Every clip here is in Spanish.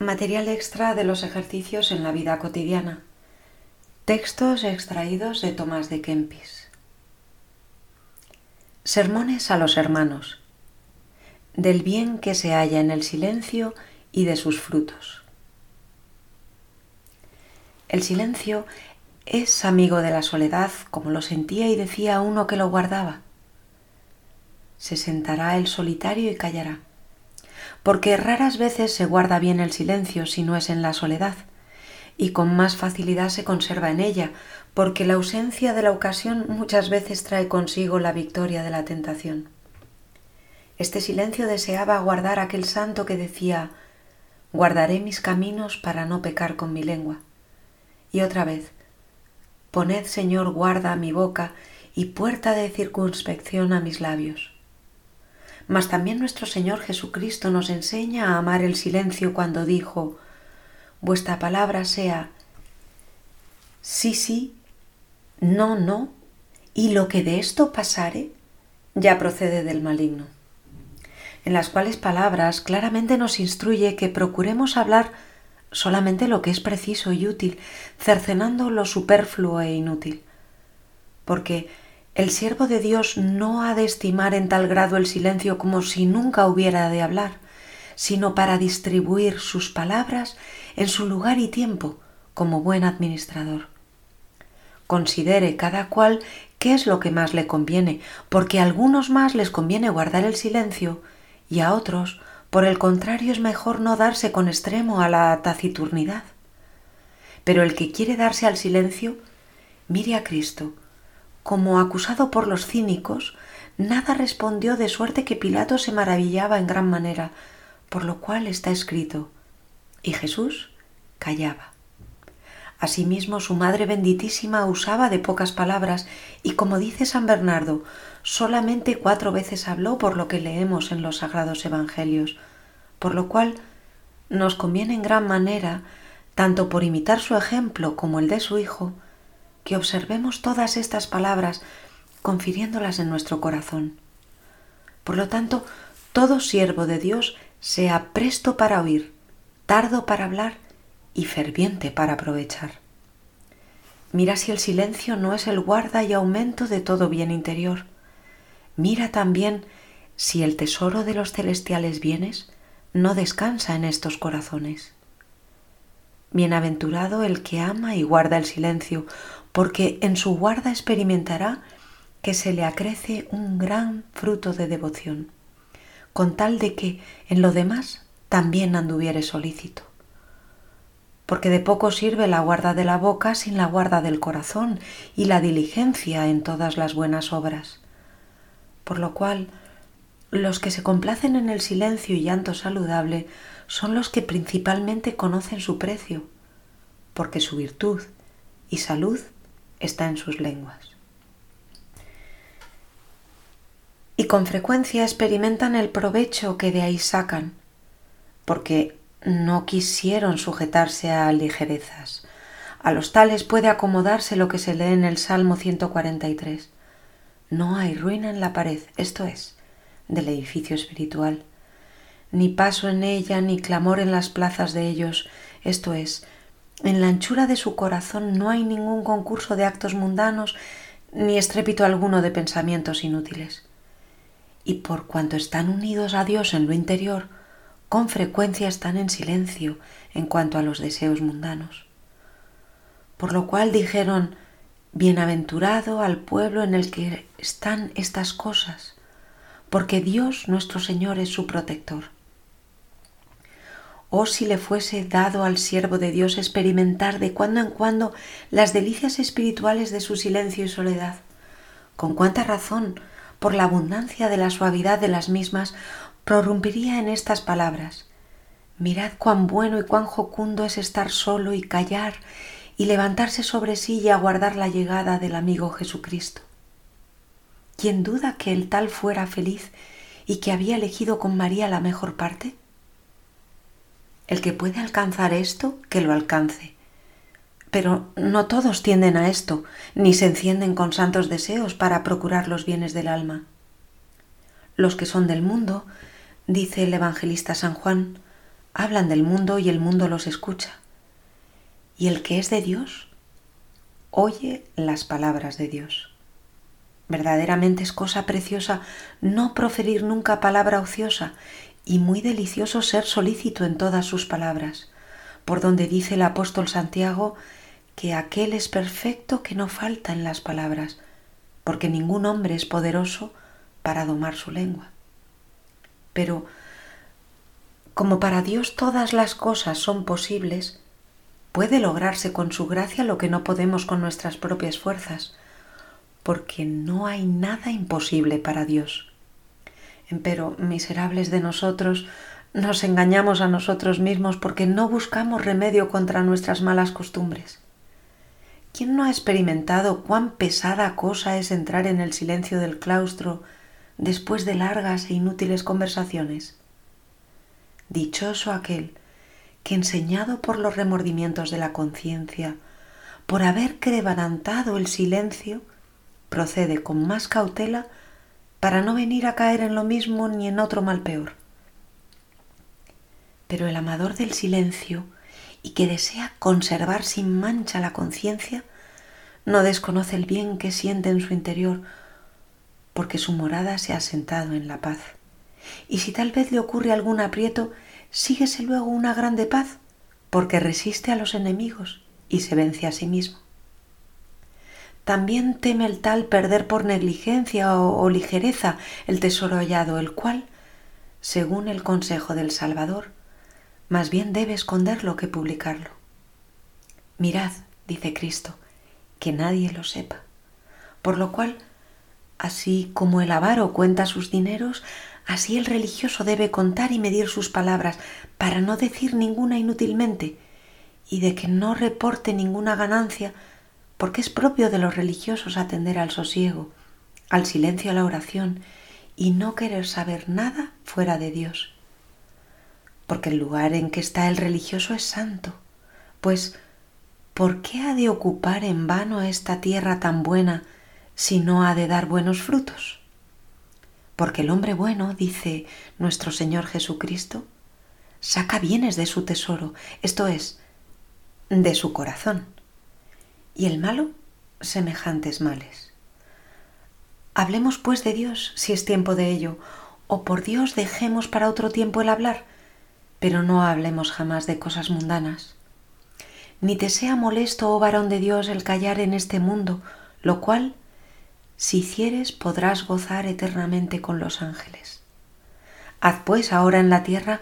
Material extra de los ejercicios en la vida cotidiana. Textos extraídos de Tomás de Kempis. Sermones a los hermanos. Del bien que se halla en el silencio y de sus frutos. El silencio es amigo de la soledad, como lo sentía y decía uno que lo guardaba. Se sentará el solitario y callará porque raras veces se guarda bien el silencio si no es en la soledad, y con más facilidad se conserva en ella, porque la ausencia de la ocasión muchas veces trae consigo la victoria de la tentación. Este silencio deseaba guardar aquel santo que decía Guardaré mis caminos para no pecar con mi lengua. Y otra vez Poned, Señor, guarda a mi boca y puerta de circunspección a mis labios. Mas también nuestro Señor Jesucristo nos enseña a amar el silencio cuando dijo, vuestra palabra sea sí, sí, no, no, y lo que de esto pasare ya procede del maligno. En las cuales palabras claramente nos instruye que procuremos hablar solamente lo que es preciso y útil, cercenando lo superfluo e inútil. Porque el siervo de Dios no ha de estimar en tal grado el silencio como si nunca hubiera de hablar, sino para distribuir sus palabras en su lugar y tiempo como buen administrador. Considere cada cual qué es lo que más le conviene, porque a algunos más les conviene guardar el silencio y a otros, por el contrario, es mejor no darse con extremo a la taciturnidad. Pero el que quiere darse al silencio, mire a Cristo, como acusado por los cínicos, nada respondió de suerte que Pilato se maravillaba en gran manera, por lo cual está escrito, y Jesús callaba. Asimismo, su Madre benditísima usaba de pocas palabras y, como dice San Bernardo, solamente cuatro veces habló por lo que leemos en los sagrados Evangelios, por lo cual nos conviene en gran manera, tanto por imitar su ejemplo como el de su Hijo, que observemos todas estas palabras confiriéndolas en nuestro corazón. Por lo tanto, todo siervo de Dios sea presto para oír, tardo para hablar y ferviente para aprovechar. Mira si el silencio no es el guarda y aumento de todo bien interior. Mira también si el tesoro de los celestiales bienes no descansa en estos corazones. Bienaventurado el que ama y guarda el silencio, porque en su guarda experimentará que se le acrece un gran fruto de devoción, con tal de que en lo demás también anduviere solícito. Porque de poco sirve la guarda de la boca sin la guarda del corazón y la diligencia en todas las buenas obras. Por lo cual, los que se complacen en el silencio y llanto saludable son los que principalmente conocen su precio, porque su virtud y salud está en sus lenguas. Y con frecuencia experimentan el provecho que de ahí sacan, porque no quisieron sujetarse a ligerezas. A los tales puede acomodarse lo que se lee en el Salmo 143. No hay ruina en la pared, esto es, del edificio espiritual, ni paso en ella, ni clamor en las plazas de ellos, esto es, en la anchura de su corazón no hay ningún concurso de actos mundanos ni estrépito alguno de pensamientos inútiles. Y por cuanto están unidos a Dios en lo interior, con frecuencia están en silencio en cuanto a los deseos mundanos. Por lo cual dijeron, Bienaventurado al pueblo en el que están estas cosas, porque Dios nuestro Señor es su protector. Oh si le fuese dado al siervo de Dios experimentar de cuando en cuando las delicias espirituales de su silencio y soledad. Con cuánta razón, por la abundancia de la suavidad de las mismas, prorrumpiría en estas palabras. Mirad cuán bueno y cuán jocundo es estar solo y callar y levantarse sobre sí y aguardar la llegada del amigo Jesucristo. ¿Quién duda que el tal fuera feliz y que había elegido con María la mejor parte? El que puede alcanzar esto, que lo alcance. Pero no todos tienden a esto, ni se encienden con santos deseos para procurar los bienes del alma. Los que son del mundo, dice el evangelista San Juan, hablan del mundo y el mundo los escucha. Y el que es de Dios, oye las palabras de Dios. Verdaderamente es cosa preciosa no proferir nunca palabra ociosa y muy delicioso ser solícito en todas sus palabras, por donde dice el apóstol Santiago que aquel es perfecto que no falta en las palabras, porque ningún hombre es poderoso para domar su lengua. Pero como para Dios todas las cosas son posibles, puede lograrse con su gracia lo que no podemos con nuestras propias fuerzas, porque no hay nada imposible para Dios. Pero, miserables de nosotros, nos engañamos a nosotros mismos porque no buscamos remedio contra nuestras malas costumbres. ¿Quién no ha experimentado cuán pesada cosa es entrar en el silencio del claustro después de largas e inútiles conversaciones? Dichoso aquel que, enseñado por los remordimientos de la conciencia, por haber quebrantado el silencio, procede con más cautela para no venir a caer en lo mismo ni en otro mal peor. Pero el amador del silencio y que desea conservar sin mancha la conciencia, no desconoce el bien que siente en su interior, porque su morada se ha sentado en la paz. Y si tal vez le ocurre algún aprieto, síguese luego una grande paz, porque resiste a los enemigos y se vence a sí mismo. También teme el tal perder por negligencia o, ligereza el tesoro hallado, el cual, según el consejo del Salvador, más bien debe esconderlo que publicarlo. Mirad, dice Cristo, que nadie lo sepa. Por lo cual, así como el avaro cuenta sus dineros, así el religioso debe contar y medir sus palabras para no decir ninguna inútilmente y de que no reporte ninguna ganancia porque es propio de los religiosos atender al sosiego, al silencio, a la oración y no querer saber nada fuera de Dios. Porque el lugar en que está el religioso es santo, pues ¿por qué ha de ocupar en vano esta tierra tan buena si no ha de dar buenos frutos? Porque el hombre bueno, dice nuestro Señor Jesucristo, saca bienes de su tesoro, esto es, de su corazón y el malo semejantes males. Hablemos pues de Dios si es tiempo de ello, o por Dios dejemos para otro tiempo el hablar, pero no hablemos jamás de cosas mundanas. Ni te sea molesto, oh varón de Dios, el callar en este mundo, lo cual, si hicieres, podrás gozar eternamente con los ángeles. Haz pues ahora en la tierra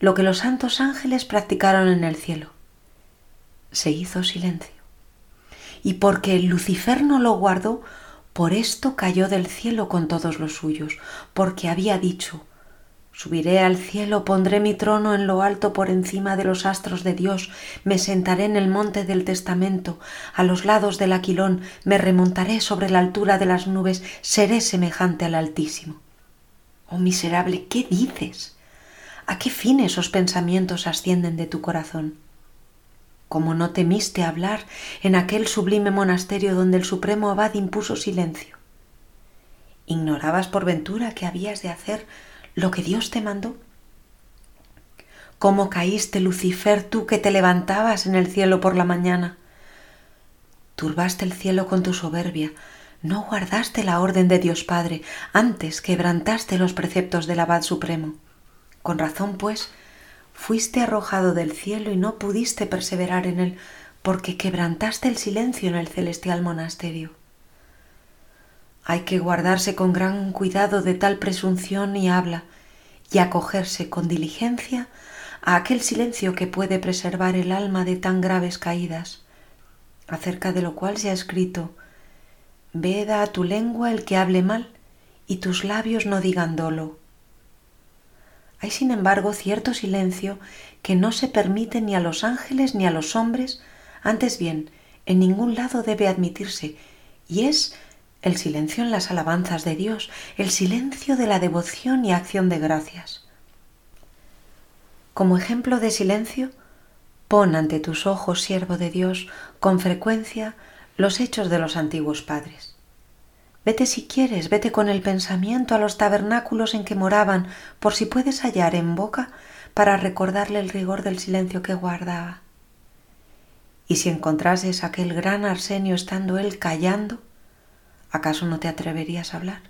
lo que los santos ángeles practicaron en el cielo. Se hizo silencio y porque Lucifer no lo guardó, por esto cayó del cielo con todos los suyos, porque había dicho, Subiré al cielo, pondré mi trono en lo alto por encima de los astros de Dios, me sentaré en el monte del testamento, a los lados del aquilón, me remontaré sobre la altura de las nubes, seré semejante al Altísimo. Oh miserable, ¿qué dices? ¿A qué fin esos pensamientos ascienden de tu corazón? Como no temiste hablar en aquel sublime monasterio donde el supremo abad impuso silencio. ¿Ignorabas por ventura que habías de hacer lo que Dios te mandó? ¿Cómo caíste, Lucifer, tú que te levantabas en el cielo por la mañana? Turbaste el cielo con tu soberbia, no guardaste la orden de Dios Padre, antes quebrantaste los preceptos del Abad Supremo. Con razón, pues, fuiste arrojado del cielo y no pudiste perseverar en él porque quebrantaste el silencio en el celestial monasterio. Hay que guardarse con gran cuidado de tal presunción y habla, y acogerse con diligencia a aquel silencio que puede preservar el alma de tan graves caídas, acerca de lo cual se ha escrito, Veda a tu lengua el que hable mal, y tus labios no digan dolo. Hay sin embargo cierto silencio que no se permite ni a los ángeles ni a los hombres, antes bien, en ningún lado debe admitirse, y es el silencio en las alabanzas de Dios, el silencio de la devoción y acción de gracias. Como ejemplo de silencio, pon ante tus ojos, siervo de Dios, con frecuencia los hechos de los antiguos padres. Vete si quieres, vete con el pensamiento a los tabernáculos en que moraban, por si puedes hallar en boca para recordarle el rigor del silencio que guardaba. Y si encontrases aquel gran Arsenio estando él callando, ¿acaso no te atreverías a hablar?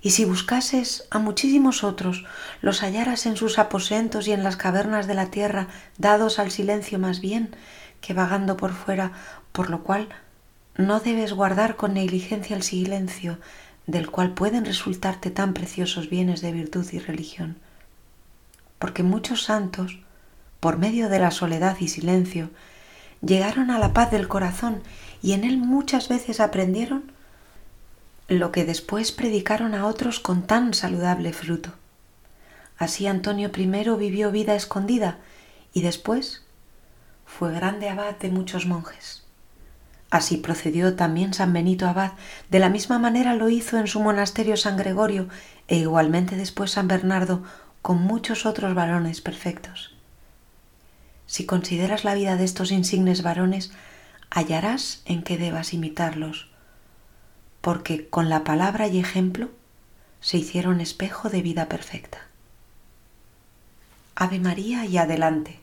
Y si buscases a muchísimos otros, los hallaras en sus aposentos y en las cavernas de la tierra, dados al silencio más bien que vagando por fuera, por lo cual no debes guardar con negligencia el silencio, del cual pueden resultarte tan preciosos bienes de virtud y religión. Porque muchos santos, por medio de la soledad y silencio, llegaron a la paz del corazón y en él muchas veces aprendieron lo que después predicaron a otros con tan saludable fruto. Así Antonio I vivió vida escondida y después fue grande abad de muchos monjes. Así procedió también San Benito Abad, de la misma manera lo hizo en su monasterio San Gregorio e igualmente después San Bernardo con muchos otros varones perfectos. Si consideras la vida de estos insignes varones, hallarás en qué debas imitarlos, porque con la palabra y ejemplo se hicieron espejo de vida perfecta. Ave María y adelante.